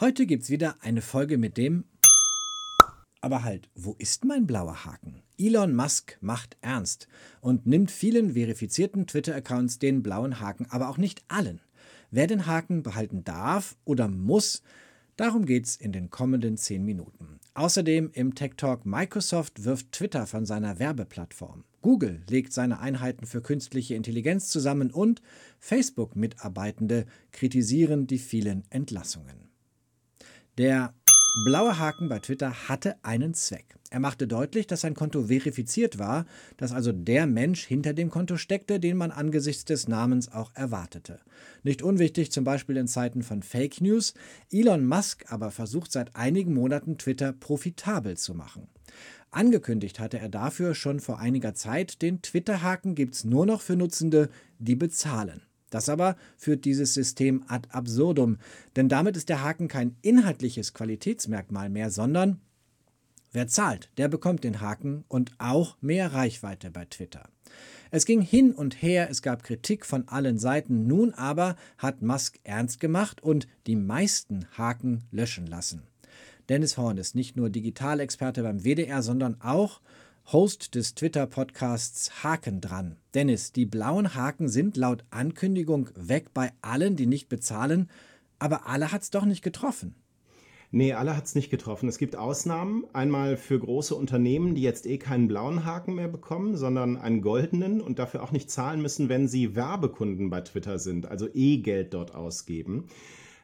Heute gibt's wieder eine Folge mit dem. Aber halt, wo ist mein blauer Haken? Elon Musk macht ernst und nimmt vielen verifizierten Twitter-Accounts den blauen Haken, aber auch nicht allen. Wer den Haken behalten darf oder muss, darum geht's in den kommenden zehn Minuten. Außerdem im Tech Talk Microsoft wirft Twitter von seiner Werbeplattform. Google legt seine Einheiten für künstliche Intelligenz zusammen und Facebook-Mitarbeitende kritisieren die vielen Entlassungen. Der blaue Haken bei Twitter hatte einen Zweck. Er machte deutlich, dass sein Konto verifiziert war, dass also der Mensch hinter dem Konto steckte, den man angesichts des Namens auch erwartete. Nicht unwichtig zum Beispiel in Zeiten von Fake News. Elon Musk aber versucht seit einigen Monaten Twitter profitabel zu machen. Angekündigt hatte er dafür schon vor einiger Zeit, den Twitter-Haken gibt es nur noch für Nutzende, die bezahlen. Das aber führt dieses System ad absurdum, denn damit ist der Haken kein inhaltliches Qualitätsmerkmal mehr, sondern wer zahlt, der bekommt den Haken und auch mehr Reichweite bei Twitter. Es ging hin und her, es gab Kritik von allen Seiten, nun aber hat Musk ernst gemacht und die meisten Haken löschen lassen. Dennis Horn ist nicht nur Digitalexperte beim WDR, sondern auch Host des Twitter-Podcasts Haken dran. Dennis, die blauen Haken sind laut Ankündigung weg bei allen, die nicht bezahlen, aber alle hat es doch nicht getroffen. Nee, alle hat es nicht getroffen. Es gibt Ausnahmen. Einmal für große Unternehmen, die jetzt eh keinen blauen Haken mehr bekommen, sondern einen goldenen und dafür auch nicht zahlen müssen, wenn sie Werbekunden bei Twitter sind, also eh Geld dort ausgeben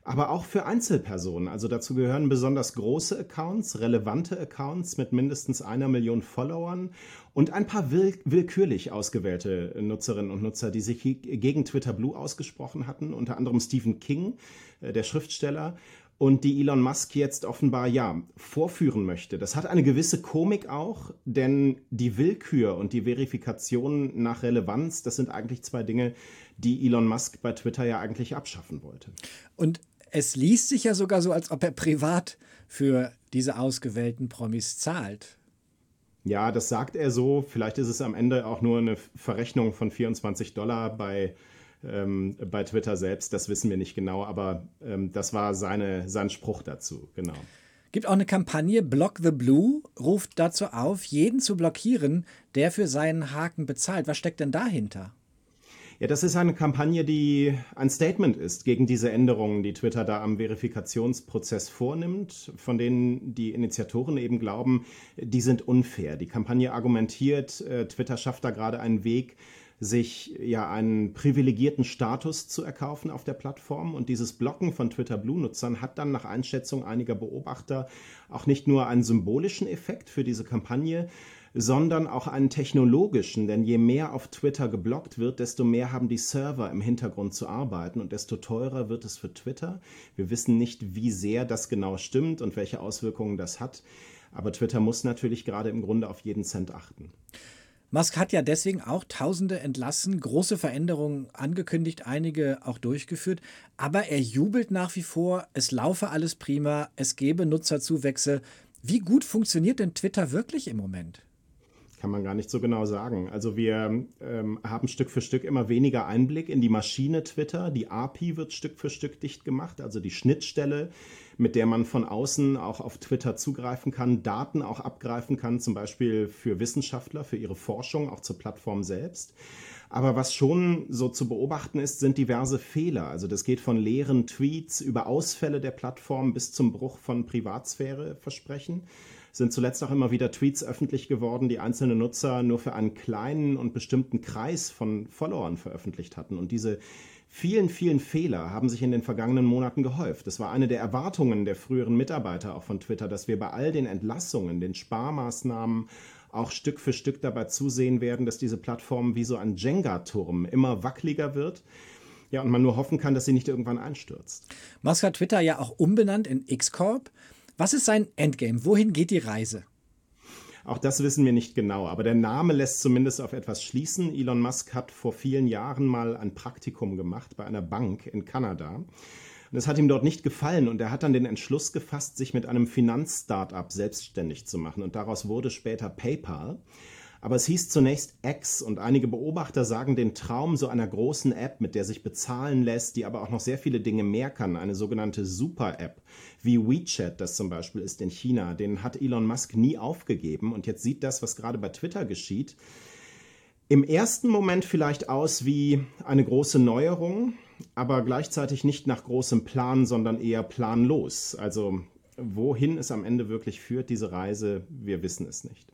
aber auch für Einzelpersonen. Also dazu gehören besonders große Accounts, relevante Accounts mit mindestens einer Million Followern und ein paar will willkürlich ausgewählte Nutzerinnen und Nutzer, die sich gegen Twitter Blue ausgesprochen hatten, unter anderem Stephen King, äh, der Schriftsteller, und die Elon Musk jetzt offenbar ja vorführen möchte. Das hat eine gewisse Komik auch, denn die Willkür und die Verifikation nach Relevanz, das sind eigentlich zwei Dinge, die Elon Musk bei Twitter ja eigentlich abschaffen wollte. Und es liest sich ja sogar so, als ob er privat für diese ausgewählten Promis zahlt. Ja, das sagt er so. Vielleicht ist es am Ende auch nur eine Verrechnung von 24 Dollar bei, ähm, bei Twitter selbst. Das wissen wir nicht genau, aber ähm, das war seine, sein Spruch dazu, genau. Gibt auch eine Kampagne, Block the Blue, ruft dazu auf, jeden zu blockieren, der für seinen Haken bezahlt. Was steckt denn dahinter? Ja, das ist eine Kampagne, die ein Statement ist gegen diese Änderungen, die Twitter da am Verifikationsprozess vornimmt, von denen die Initiatoren eben glauben, die sind unfair. Die Kampagne argumentiert, äh, Twitter schafft da gerade einen Weg, sich ja einen privilegierten Status zu erkaufen auf der Plattform. Und dieses Blocken von Twitter Blue-Nutzern hat dann nach Einschätzung einiger Beobachter auch nicht nur einen symbolischen Effekt für diese Kampagne, sondern auch einen technologischen, denn je mehr auf Twitter geblockt wird, desto mehr haben die Server im Hintergrund zu arbeiten und desto teurer wird es für Twitter. Wir wissen nicht, wie sehr das genau stimmt und welche Auswirkungen das hat, aber Twitter muss natürlich gerade im Grunde auf jeden Cent achten. Musk hat ja deswegen auch Tausende entlassen, große Veränderungen angekündigt, einige auch durchgeführt. Aber er jubelt nach wie vor, es laufe alles prima, es gebe Nutzerzuwächse. Wie gut funktioniert denn Twitter wirklich im Moment? Kann man gar nicht so genau sagen. Also wir ähm, haben Stück für Stück immer weniger Einblick in die Maschine Twitter. Die API wird Stück für Stück dicht gemacht, also die Schnittstelle, mit der man von außen auch auf Twitter zugreifen kann, Daten auch abgreifen kann, zum Beispiel für Wissenschaftler, für ihre Forschung, auch zur Plattform selbst. Aber was schon so zu beobachten ist, sind diverse Fehler. Also das geht von leeren Tweets über Ausfälle der Plattform bis zum Bruch von Privatsphäreversprechen sind zuletzt auch immer wieder Tweets öffentlich geworden, die einzelne Nutzer nur für einen kleinen und bestimmten Kreis von Followern veröffentlicht hatten. Und diese vielen, vielen Fehler haben sich in den vergangenen Monaten gehäuft. Das war eine der Erwartungen der früheren Mitarbeiter auch von Twitter, dass wir bei all den Entlassungen, den Sparmaßnahmen auch Stück für Stück dabei zusehen werden, dass diese Plattform wie so ein Jenga-Turm immer wackeliger wird. Ja, und man nur hoffen kann, dass sie nicht irgendwann einstürzt. Musk hat Twitter ja auch umbenannt in X-Corp. Was ist sein Endgame? Wohin geht die Reise? Auch das wissen wir nicht genau, aber der Name lässt zumindest auf etwas schließen. Elon Musk hat vor vielen Jahren mal ein Praktikum gemacht bei einer Bank in Kanada. Und es hat ihm dort nicht gefallen und er hat dann den Entschluss gefasst, sich mit einem Finanzstartup selbstständig zu machen. Und daraus wurde später PayPal. Aber es hieß zunächst X und einige Beobachter sagen den Traum so einer großen App, mit der sich bezahlen lässt, die aber auch noch sehr viele Dinge mehr kann, eine sogenannte Super-App, wie WeChat das zum Beispiel ist in China, den hat Elon Musk nie aufgegeben und jetzt sieht das, was gerade bei Twitter geschieht, im ersten Moment vielleicht aus wie eine große Neuerung, aber gleichzeitig nicht nach großem Plan, sondern eher planlos. Also wohin es am Ende wirklich führt, diese Reise, wir wissen es nicht.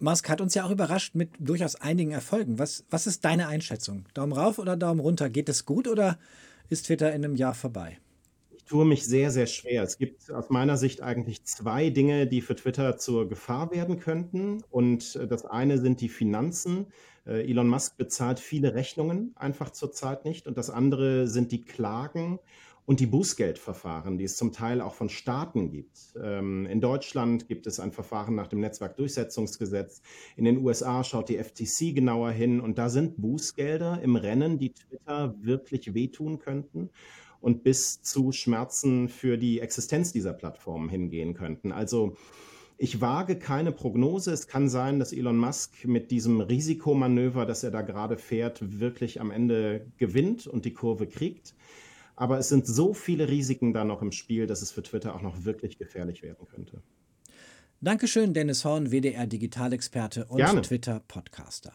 Musk hat uns ja auch überrascht mit durchaus einigen Erfolgen. Was, was ist deine Einschätzung? Daumen rauf oder Daumen runter? Geht es gut oder ist Twitter in einem Jahr vorbei? Ich tue mich sehr, sehr schwer. Es gibt aus meiner Sicht eigentlich zwei Dinge, die für Twitter zur Gefahr werden könnten. Und äh, das eine sind die Finanzen. Äh, Elon Musk bezahlt viele Rechnungen einfach zurzeit nicht. Und das andere sind die Klagen und die Bußgeldverfahren, die es zum Teil auch von Staaten gibt. Ähm, in Deutschland gibt es ein Verfahren nach dem Netzwerkdurchsetzungsgesetz. In den USA schaut die FTC genauer hin und da sind Bußgelder im Rennen, die Twitter wirklich wehtun könnten und bis zu Schmerzen für die Existenz dieser Plattformen hingehen könnten. Also ich wage keine Prognose. Es kann sein, dass Elon Musk mit diesem Risikomanöver, das er da gerade fährt, wirklich am Ende gewinnt und die Kurve kriegt. Aber es sind so viele Risiken da noch im Spiel, dass es für Twitter auch noch wirklich gefährlich werden könnte. Dankeschön, Dennis Horn, WDR Digitalexperte und Twitter-Podcaster.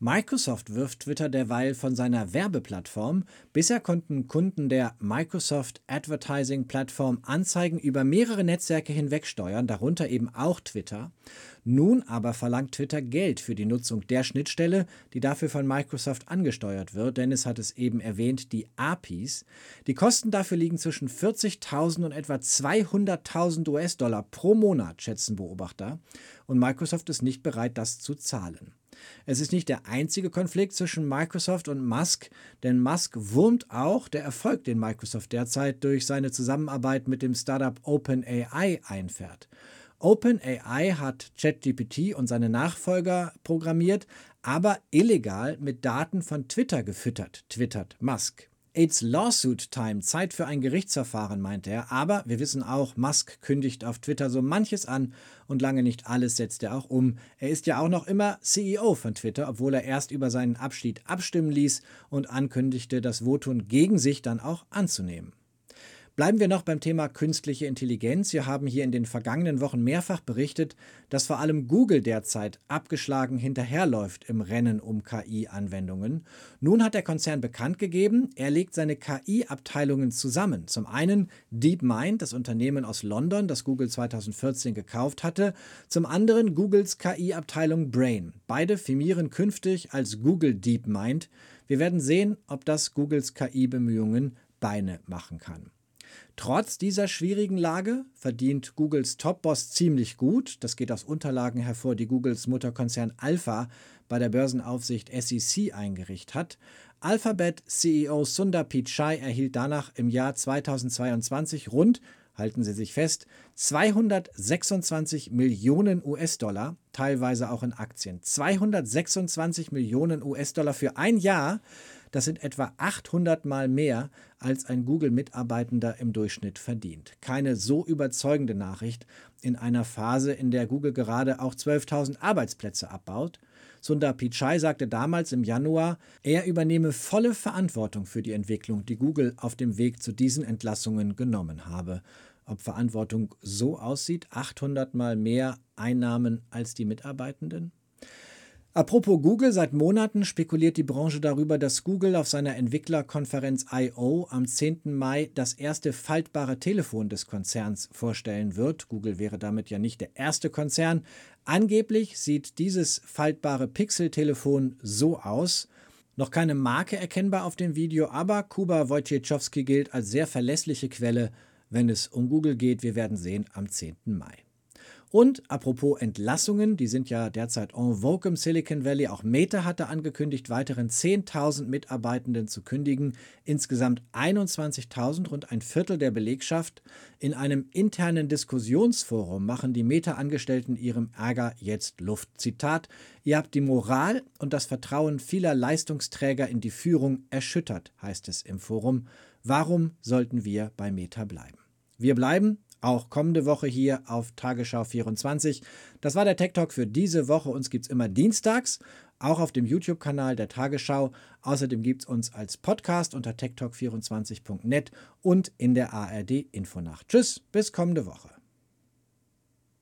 Microsoft wirft Twitter derweil von seiner Werbeplattform. Bisher konnten Kunden der Microsoft Advertising Plattform Anzeigen über mehrere Netzwerke hinweg steuern, darunter eben auch Twitter. Nun aber verlangt Twitter Geld für die Nutzung der Schnittstelle, die dafür von Microsoft angesteuert wird. Dennis hat es eben erwähnt, die APIs. Die Kosten dafür liegen zwischen 40.000 und etwa 200.000 US-Dollar pro Monat, schätzen Beobachter. Und Microsoft ist nicht bereit, das zu zahlen. Es ist nicht der einzige Konflikt zwischen Microsoft und Musk, denn Musk wurmt auch der Erfolg, den Microsoft derzeit durch seine Zusammenarbeit mit dem Startup OpenAI einfährt. OpenAI hat ChatGPT und seine Nachfolger programmiert, aber illegal mit Daten von Twitter gefüttert, twittert Musk. It's Lawsuit Time, Zeit für ein Gerichtsverfahren, meint er. Aber wir wissen auch, Musk kündigt auf Twitter so manches an und lange nicht alles setzt er auch um. Er ist ja auch noch immer CEO von Twitter, obwohl er erst über seinen Abschied abstimmen ließ und ankündigte, das Votum gegen sich dann auch anzunehmen. Bleiben wir noch beim Thema künstliche Intelligenz. Wir haben hier in den vergangenen Wochen mehrfach berichtet, dass vor allem Google derzeit abgeschlagen hinterherläuft im Rennen um KI-Anwendungen. Nun hat der Konzern bekannt gegeben, er legt seine KI-Abteilungen zusammen. Zum einen DeepMind, das Unternehmen aus London, das Google 2014 gekauft hatte. Zum anderen Googles KI-Abteilung Brain. Beide firmieren künftig als Google DeepMind. Wir werden sehen, ob das Googles KI-Bemühungen Beine machen kann. Trotz dieser schwierigen Lage verdient Googles Top-Boss ziemlich gut. Das geht aus Unterlagen hervor, die Googles Mutterkonzern Alpha bei der Börsenaufsicht SEC eingerichtet hat. Alphabet-CEO Sundar Pichai erhielt danach im Jahr 2022 rund, halten Sie sich fest, 226 Millionen US-Dollar, teilweise auch in Aktien. 226 Millionen US-Dollar für ein Jahr das sind etwa 800 Mal mehr, als ein Google-Mitarbeitender im Durchschnitt verdient. Keine so überzeugende Nachricht in einer Phase, in der Google gerade auch 12.000 Arbeitsplätze abbaut. Sundar Pichai sagte damals im Januar, er übernehme volle Verantwortung für die Entwicklung, die Google auf dem Weg zu diesen Entlassungen genommen habe. Ob Verantwortung so aussieht, 800 Mal mehr Einnahmen als die Mitarbeitenden? Apropos Google, seit Monaten spekuliert die Branche darüber, dass Google auf seiner Entwicklerkonferenz I.O. am 10. Mai das erste faltbare Telefon des Konzerns vorstellen wird. Google wäre damit ja nicht der erste Konzern. Angeblich sieht dieses faltbare Pixel-Telefon so aus. Noch keine Marke erkennbar auf dem Video, aber Kuba Wojciechowski gilt als sehr verlässliche Quelle, wenn es um Google geht. Wir werden sehen am 10. Mai. Und apropos Entlassungen, die sind ja derzeit en vogue im Silicon Valley. Auch Meta hatte angekündigt, weiteren 10.000 Mitarbeitenden zu kündigen. Insgesamt 21.000, rund ein Viertel der Belegschaft. In einem internen Diskussionsforum machen die Meta-Angestellten ihrem Ärger jetzt Luft. Zitat: Ihr habt die Moral und das Vertrauen vieler Leistungsträger in die Führung erschüttert, heißt es im Forum. Warum sollten wir bei Meta bleiben? Wir bleiben, auch kommende Woche hier auf Tagesschau 24. Das war der Tech Talk für diese Woche. Uns gibt es immer dienstags, auch auf dem YouTube-Kanal der Tagesschau. Außerdem gibt es uns als Podcast unter techtalk24.net und in der ARD Infonacht. Tschüss, bis kommende Woche.